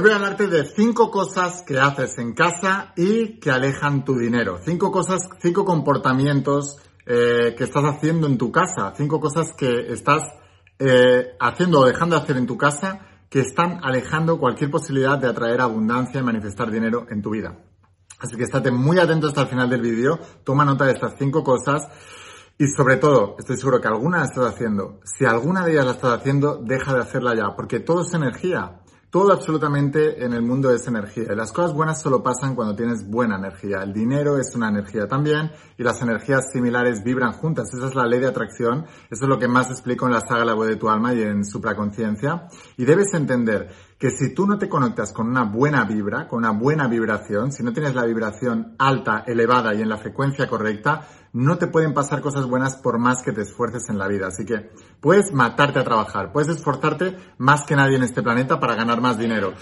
Hoy voy a hablarte de cinco cosas que haces en casa y que alejan tu dinero. Cinco cosas, cinco comportamientos eh, que estás haciendo en tu casa. Cinco cosas que estás eh, haciendo o dejando de hacer en tu casa que están alejando cualquier posibilidad de atraer abundancia y manifestar dinero en tu vida. Así que estate muy atento hasta el final del vídeo, toma nota de estas cinco cosas y sobre todo, estoy seguro que alguna la estás haciendo. Si alguna de ellas la estás haciendo, deja de hacerla ya, porque todo es energía. Todo absolutamente en el mundo es energía. Y las cosas buenas solo pasan cuando tienes buena energía. El dinero es una energía también y las energías similares vibran juntas. Esa es la ley de atracción. Eso es lo que más explico en la saga La voz de tu alma y en supraconciencia. Y debes entender que si tú no te conectas con una buena vibra, con una buena vibración, si no tienes la vibración alta, elevada y en la frecuencia correcta, no te pueden pasar cosas buenas por más que te esfuerces en la vida. Así que puedes matarte a trabajar, puedes esforzarte más que nadie en este planeta para ganar más dinero.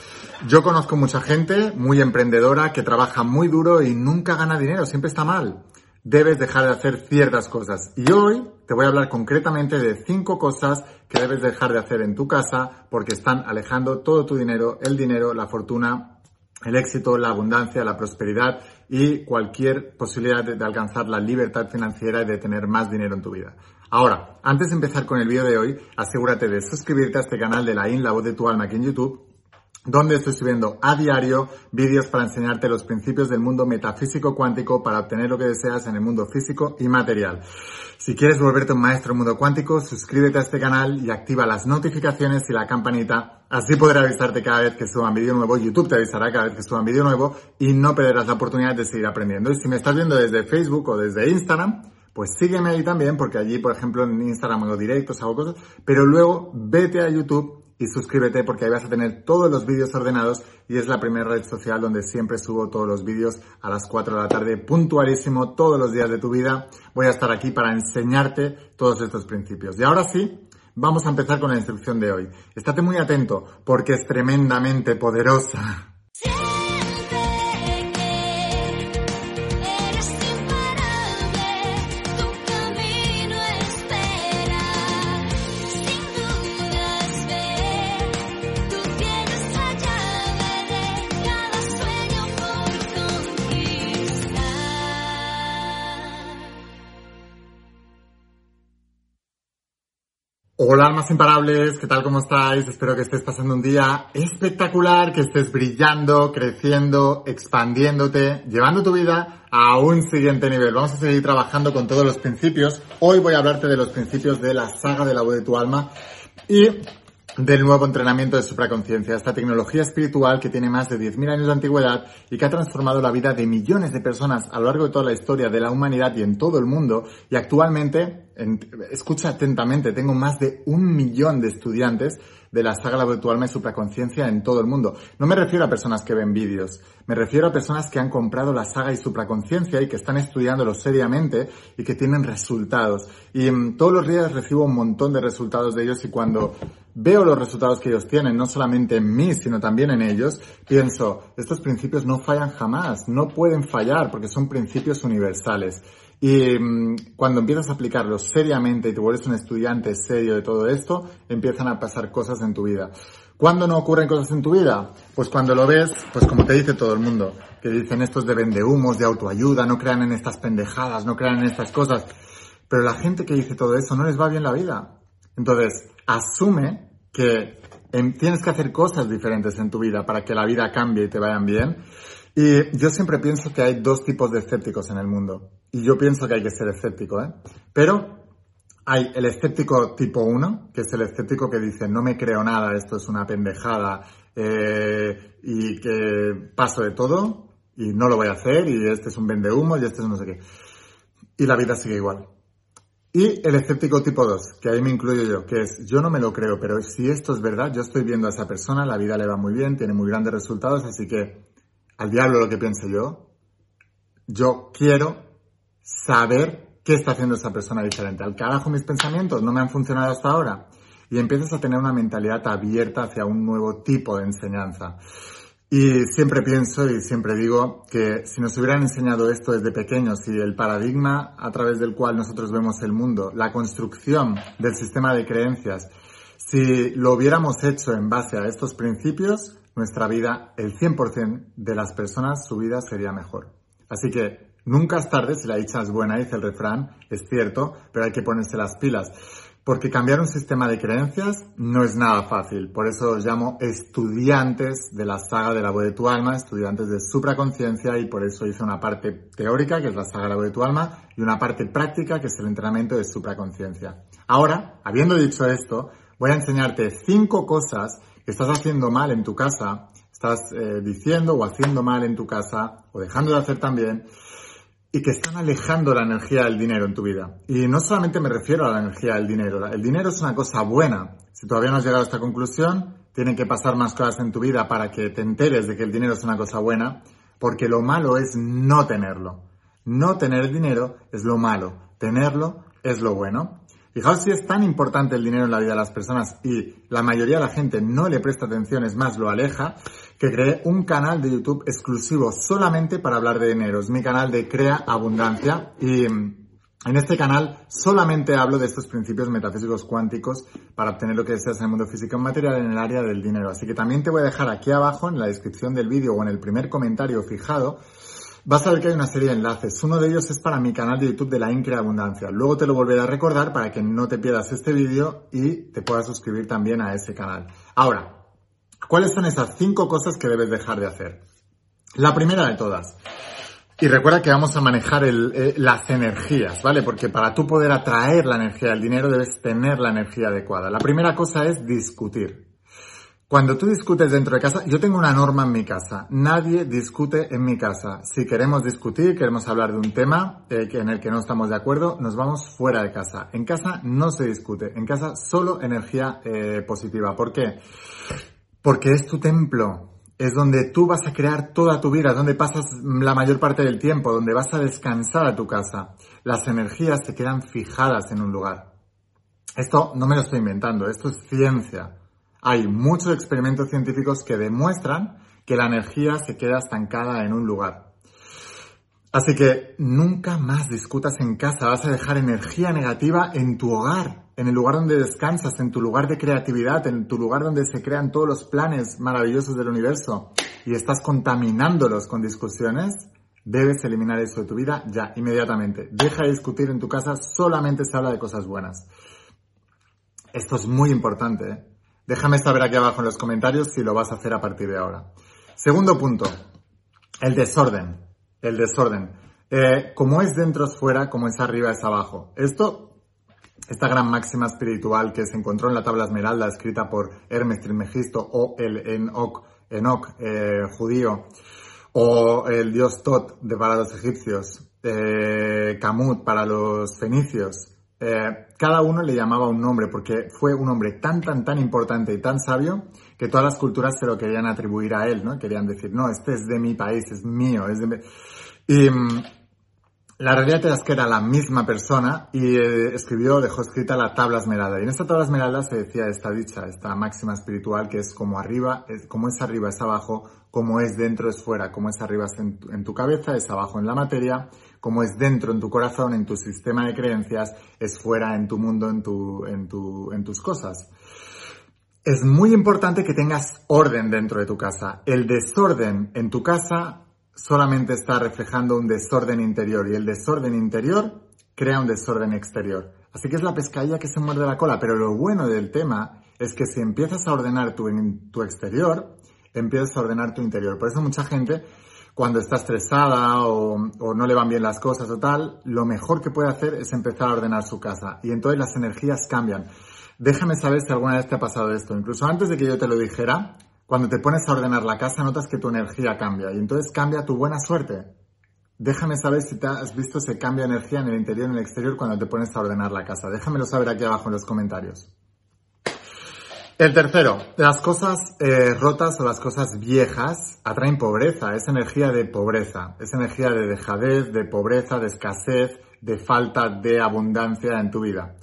Yo conozco mucha gente muy emprendedora que trabaja muy duro y nunca gana dinero, siempre está mal debes dejar de hacer ciertas cosas. Y hoy te voy a hablar concretamente de cinco cosas que debes dejar de hacer en tu casa porque están alejando todo tu dinero, el dinero, la fortuna, el éxito, la abundancia, la prosperidad y cualquier posibilidad de, alcanzar la libertad financiera y de tener más dinero en tu vida. Ahora, antes de empezar con el vídeo de hoy, asegúrate de suscribirte a este canal de la IN, la voz de tu alma aquí en YouTube donde estoy subiendo a diario vídeos para enseñarte los principios del mundo metafísico cuántico para obtener lo que deseas en el mundo físico y material. Si quieres volverte un maestro en mundo cuántico, suscríbete a este canal y activa las notificaciones y la campanita. Así podré avisarte cada vez que suba un vídeo nuevo. YouTube te avisará cada vez que suba un vídeo nuevo y no perderás la oportunidad de seguir aprendiendo. Y si me estás viendo desde Facebook o desde Instagram, pues sígueme ahí también, porque allí, por ejemplo, en Instagram hago directos, hago cosas, pero luego vete a YouTube y suscríbete porque ahí vas a tener todos los vídeos ordenados y es la primera red social donde siempre subo todos los vídeos a las 4 de la tarde, puntualísimo, todos los días de tu vida. Voy a estar aquí para enseñarte todos estos principios. Y ahora sí, vamos a empezar con la instrucción de hoy. Estate muy atento porque es tremendamente poderosa. Hola almas imparables, ¿qué tal? ¿Cómo estáis? Espero que estés pasando un día espectacular, que estés brillando, creciendo, expandiéndote, llevando tu vida a un siguiente nivel. Vamos a seguir trabajando con todos los principios. Hoy voy a hablarte de los principios de la saga de la voz de tu alma y del nuevo entrenamiento de supraconciencia, esta tecnología espiritual que tiene más de 10.000 años de antigüedad y que ha transformado la vida de millones de personas a lo largo de toda la historia de la humanidad y en todo el mundo. Y actualmente, escucha atentamente, tengo más de un millón de estudiantes de la saga Virtual y Supraconciencia en todo el mundo. No me refiero a personas que ven vídeos, me refiero a personas que han comprado la saga y Supraconciencia y que están estudiándolo seriamente y que tienen resultados. Y mm, todos los días recibo un montón de resultados de ellos y cuando veo los resultados que ellos tienen, no solamente en mí, sino también en ellos, pienso, estos principios no fallan jamás, no pueden fallar porque son principios universales. Y mm, cuando empiezas a aplicarlo seriamente y te vuelves un estudiante serio de todo esto, empiezan a pasar cosas en tu vida. ¿Cuándo no ocurren cosas en tu vida? Pues cuando lo ves, pues como te dice todo el mundo, que dicen estos de vendehumos, de autoayuda, no crean en estas pendejadas, no crean en estas cosas. Pero la gente que dice todo eso no les va bien la vida. Entonces, asume que em, tienes que hacer cosas diferentes en tu vida para que la vida cambie y te vayan bien. Y yo siempre pienso que hay dos tipos de escépticos en el mundo. Y yo pienso que hay que ser escéptico, ¿eh? Pero hay el escéptico tipo 1, que es el escéptico que dice, no me creo nada, esto es una pendejada, eh, y que paso de todo, y no lo voy a hacer, y este es un humo y este es no sé qué. Y la vida sigue igual. Y el escéptico tipo 2, que ahí me incluyo yo, que es, yo no me lo creo, pero si esto es verdad, yo estoy viendo a esa persona, la vida le va muy bien, tiene muy grandes resultados, así que al diablo lo que pienso yo, yo quiero saber qué está haciendo esa persona diferente. Al carajo mis pensamientos no me han funcionado hasta ahora. Y empiezas a tener una mentalidad abierta hacia un nuevo tipo de enseñanza. Y siempre pienso y siempre digo que si nos hubieran enseñado esto desde pequeños y el paradigma a través del cual nosotros vemos el mundo, la construcción del sistema de creencias, si lo hubiéramos hecho en base a estos principios, nuestra vida, el 100% de las personas, su vida sería mejor. Así que nunca es tarde si la dicha es buena, dice el refrán, es cierto, pero hay que ponerse las pilas. Porque cambiar un sistema de creencias no es nada fácil. Por eso os llamo estudiantes de la saga de la voz de tu alma, estudiantes de supraconciencia y por eso hice una parte teórica, que es la saga de la voz de tu alma, y una parte práctica, que es el entrenamiento de supraconciencia. Ahora, habiendo dicho esto, voy a enseñarte cinco cosas que estás haciendo mal en tu casa, estás eh, diciendo o haciendo mal en tu casa, o dejando de hacer también, y que están alejando la energía del dinero en tu vida. Y no solamente me refiero a la energía del dinero, el dinero es una cosa buena. Si todavía no has llegado a esta conclusión, tienen que pasar más cosas en tu vida para que te enteres de que el dinero es una cosa buena, porque lo malo es no tenerlo. No tener dinero es lo malo, tenerlo es lo bueno. Fijaos si es tan importante el dinero en la vida de las personas y la mayoría de la gente no le presta atención, es más, lo aleja, que creé un canal de YouTube exclusivo solamente para hablar de dinero. Es mi canal de Crea Abundancia y mm, en este canal solamente hablo de estos principios metafísicos cuánticos para obtener lo que deseas en el mundo físico y material en el área del dinero. Así que también te voy a dejar aquí abajo en la descripción del vídeo o en el primer comentario fijado vas a ver que hay una serie de enlaces. Uno de ellos es para mi canal de YouTube de la Increa Abundancia. Luego te lo volveré a recordar para que no te pierdas este vídeo y te puedas suscribir también a ese canal. Ahora, ¿cuáles son esas cinco cosas que debes dejar de hacer? La primera de todas. Y recuerda que vamos a manejar eh, las energías, ¿vale? Porque para tú poder atraer la energía del dinero debes tener la energía adecuada. La primera cosa es discutir. Cuando tú discutes dentro de casa, yo tengo una norma en mi casa. Nadie discute en mi casa. Si queremos discutir, queremos hablar de un tema eh, en el que no estamos de acuerdo, nos vamos fuera de casa. En casa no se discute. En casa solo energía eh, positiva. ¿Por qué? Porque es tu templo. Es donde tú vas a crear toda tu vida, donde pasas la mayor parte del tiempo, donde vas a descansar a tu casa. Las energías se quedan fijadas en un lugar. Esto no me lo estoy inventando, esto es ciencia. Hay muchos experimentos científicos que demuestran que la energía se queda estancada en un lugar. Así que nunca más discutas en casa, vas a dejar energía negativa en tu hogar, en el lugar donde descansas, en tu lugar de creatividad, en tu lugar donde se crean todos los planes maravillosos del universo y estás contaminándolos con discusiones, debes eliminar eso de tu vida ya, inmediatamente. Deja de discutir en tu casa, solamente se habla de cosas buenas. Esto es muy importante. ¿eh? Déjame saber aquí abajo en los comentarios si lo vas a hacer a partir de ahora. Segundo punto, el desorden. El desorden. Eh, como es dentro es fuera, como es arriba es abajo. Esto, esta gran máxima espiritual que se encontró en la tabla esmeralda escrita por Hermes Trismegisto o el Enoch, Enoch eh, judío o el dios Tot para los egipcios, eh, Kamut para los fenicios, eh, cada uno le llamaba un nombre porque fue un hombre tan, tan, tan importante y tan sabio que todas las culturas se lo querían atribuir a él, ¿no? Querían decir, no, este es de mi país, es mío, es de Y mm, la realidad es que era la misma persona y eh, escribió, dejó escrita la tabla esmeralda. Y en esta tabla esmeralda se decía esta dicha, esta máxima espiritual que es como arriba, es, como es arriba es abajo, como es dentro es fuera, como es arriba es en tu cabeza, es abajo en la materia como es dentro en tu corazón, en tu sistema de creencias, es fuera en tu mundo, en, tu, en, tu, en tus cosas. Es muy importante que tengas orden dentro de tu casa. El desorden en tu casa solamente está reflejando un desorden interior y el desorden interior crea un desorden exterior. Así que es la pescadilla que se muerde la cola, pero lo bueno del tema es que si empiezas a ordenar tu, exterior, empiezas a ordenar tu interior. Por eso mucha gente cuando está estresada o, no le van bien las cosas o tal, lo mejor que puede hacer es empezar a ordenar su casa. Y entonces las energías cambian. Déjame saber si alguna vez te ha pasado esto. Incluso antes de que yo te lo dijera, cuando te pones a ordenar la casa notas que tu energía cambia y entonces cambia tu buena suerte. Déjame saber si te has visto ese cambio de energía en el interior y en el exterior cuando te pones a ordenar la casa. Déjamelo saber aquí abajo en los comentarios. El tercero, las cosas eh, rotas o las cosas viejas atraen pobreza, es energía de pobreza, es energía de dejadez, de pobreza, de escasez, de falta de abundancia en tu vida.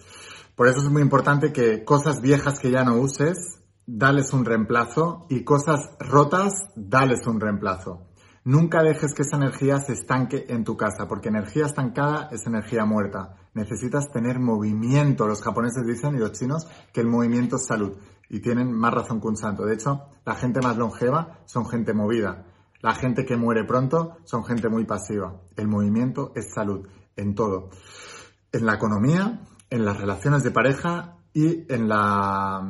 Por eso es muy importante que cosas viejas que ya no uses, dales un reemplazo y cosas rotas, dales un reemplazo. Nunca dejes que esa energía se estanque en tu casa, porque energía estancada es energía muerta. Necesitas tener movimiento. Los japoneses dicen y los chinos que el movimiento es salud. y tienen más razón que un santo. De hecho, la gente más longeva son gente movida. La gente que muere pronto son gente muy pasiva. El movimiento es salud en todo. En la economía, en las relaciones de pareja y en la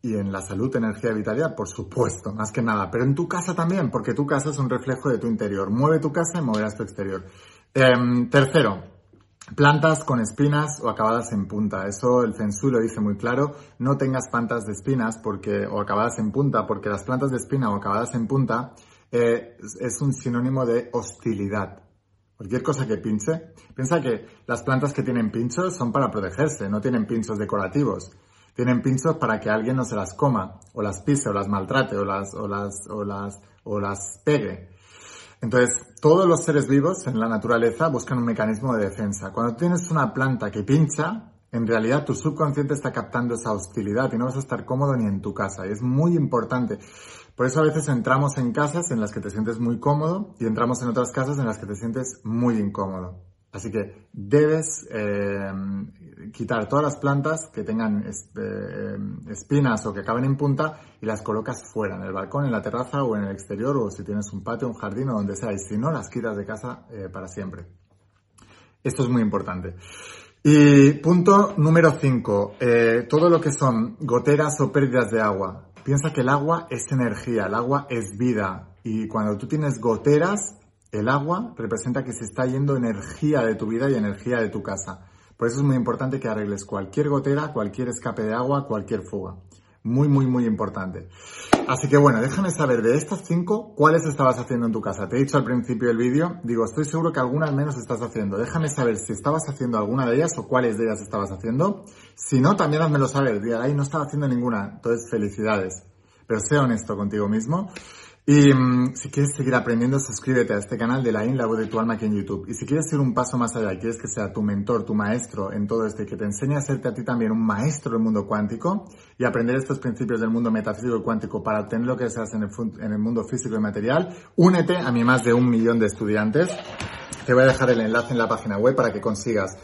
y en la salud, energía y vitalidad, por supuesto, más que nada. Pero en tu casa también, porque tu casa es un reflejo de tu interior. Mueve tu casa y moverás tu exterior. Em, tercero, plantas con espinas o acabadas en punta. Eso el Feng Shui lo dice muy claro. No tengas plantas de espinas porque, o acabadas en punta, porque las plantas de espina o acabadas en punta eh, es un sinónimo de hostilidad. Cualquier cosa que pinche. Piensa que las plantas que tienen pinchos son para protegerse, no tienen pinchos decorativos. Tienen pinchos para que alguien no se las coma, o las pise, o las maltrate, o las, o las, o las, o las pegue. Entonces, todos los seres vivos en la naturaleza buscan un mecanismo de defensa. Cuando tienes una planta que pincha, en realidad tu subconsciente está captando esa hostilidad y no vas a estar cómodo ni en tu casa. Y es muy importante. Por eso a veces entramos en casas en las que te sientes muy cómodo y entramos en otras casas en las que te sientes muy incómodo. Así que debes eh, quitar todas las plantas que tengan eh, espinas o que acaben en punta y las colocas fuera, en el balcón, en la terraza o en el exterior o si tienes un patio, un jardín o donde sea. Y si no, las quitas de casa eh, para siempre. Esto es muy importante. Y punto número 5. todo lo que son goteras o pérdidas de agua. Piensa que el agua es energía, el agua es vida. Y cuando tú tienes goteras, el agua representa que se está yendo energía de tu vida y energía de tu casa. Por eso es muy importante que arregles cualquier gotera, cualquier escape de agua, cualquier fuga. Muy, muy, muy importante. Así que bueno, déjame saber de estas cinco, cuáles estabas haciendo en tu casa. Te he dicho al principio del vídeo, digo, estoy seguro que alguna al menos estás haciendo. Déjame saber si estabas haciendo alguna de ellas o cuáles de ellas estabas haciendo. Si no, también házmelo saber. Diga, ahí no estaba haciendo ninguna. Entonces, felicidades. Pero sé honesto contigo mismo. Y mm, si quieres seguir aprendiendo, suscríbete a este canal de la IN, la voz de tu alma aquí en YouTube. Y si quieres ir un paso más allá, quieres que sea tu mentor, tu maestro en todo esto y que te enseñe a hacerte a ti también un maestro del mundo cuántico y aprender estos principios del mundo metafísico y cuántico para obtener lo que deseas en el, en el mundo físico y material, únete a mi más de un millón de estudiantes. Te voy a dejar el enlace en la página web para que consigas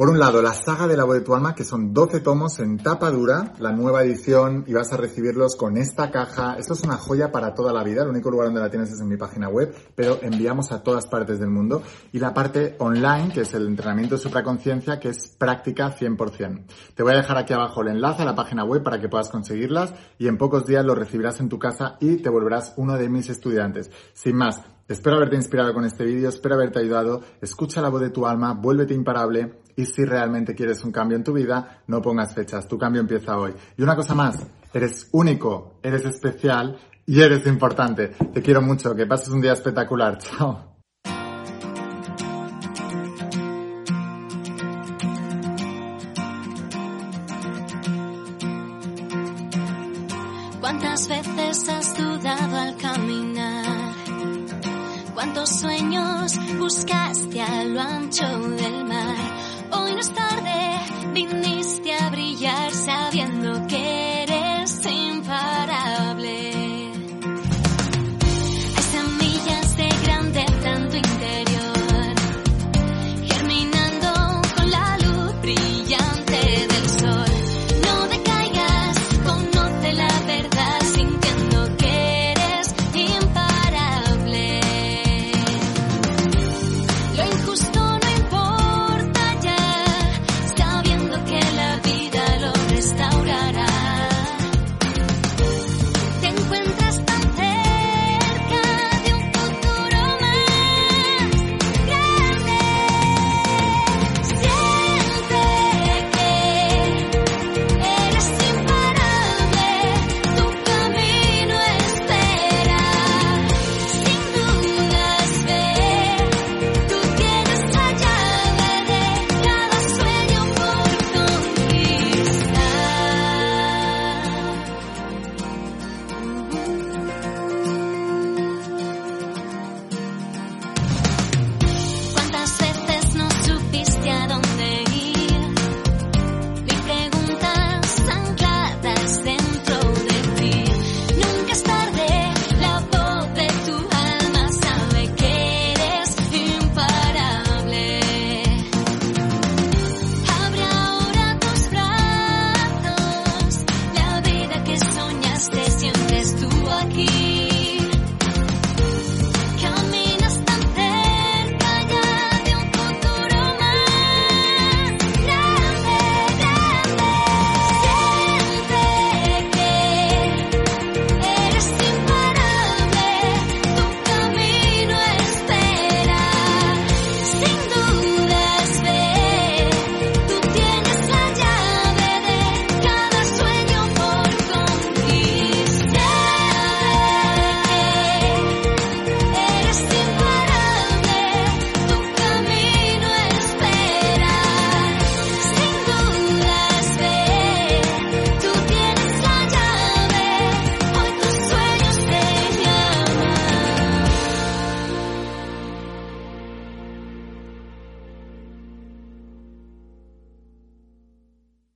por un lado, la saga de la voz de tu alma, que son 12 tomos en tapa dura, la nueva edición, y vas a recibirlos con esta caja. Esto es una joya para toda la vida. El único lugar donde la tienes es en mi página web, pero enviamos a todas partes del mundo. Y la parte online, que es el entrenamiento de supraconciencia, que es práctica 100%. Te voy a dejar aquí abajo el enlace a la página web para que puedas conseguirlas y en pocos días lo recibirás en tu casa y te volverás uno de mis estudiantes. Sin más, Espero haberte inspirado con este vídeo, espero haberte ayudado. Escucha la voz de tu alma, vuélvete imparable y si realmente quieres un cambio en tu vida, no pongas fechas, tu cambio empieza hoy. Y una cosa más, eres único, eres especial y eres importante. Te quiero mucho, que pases un día espectacular. Chao.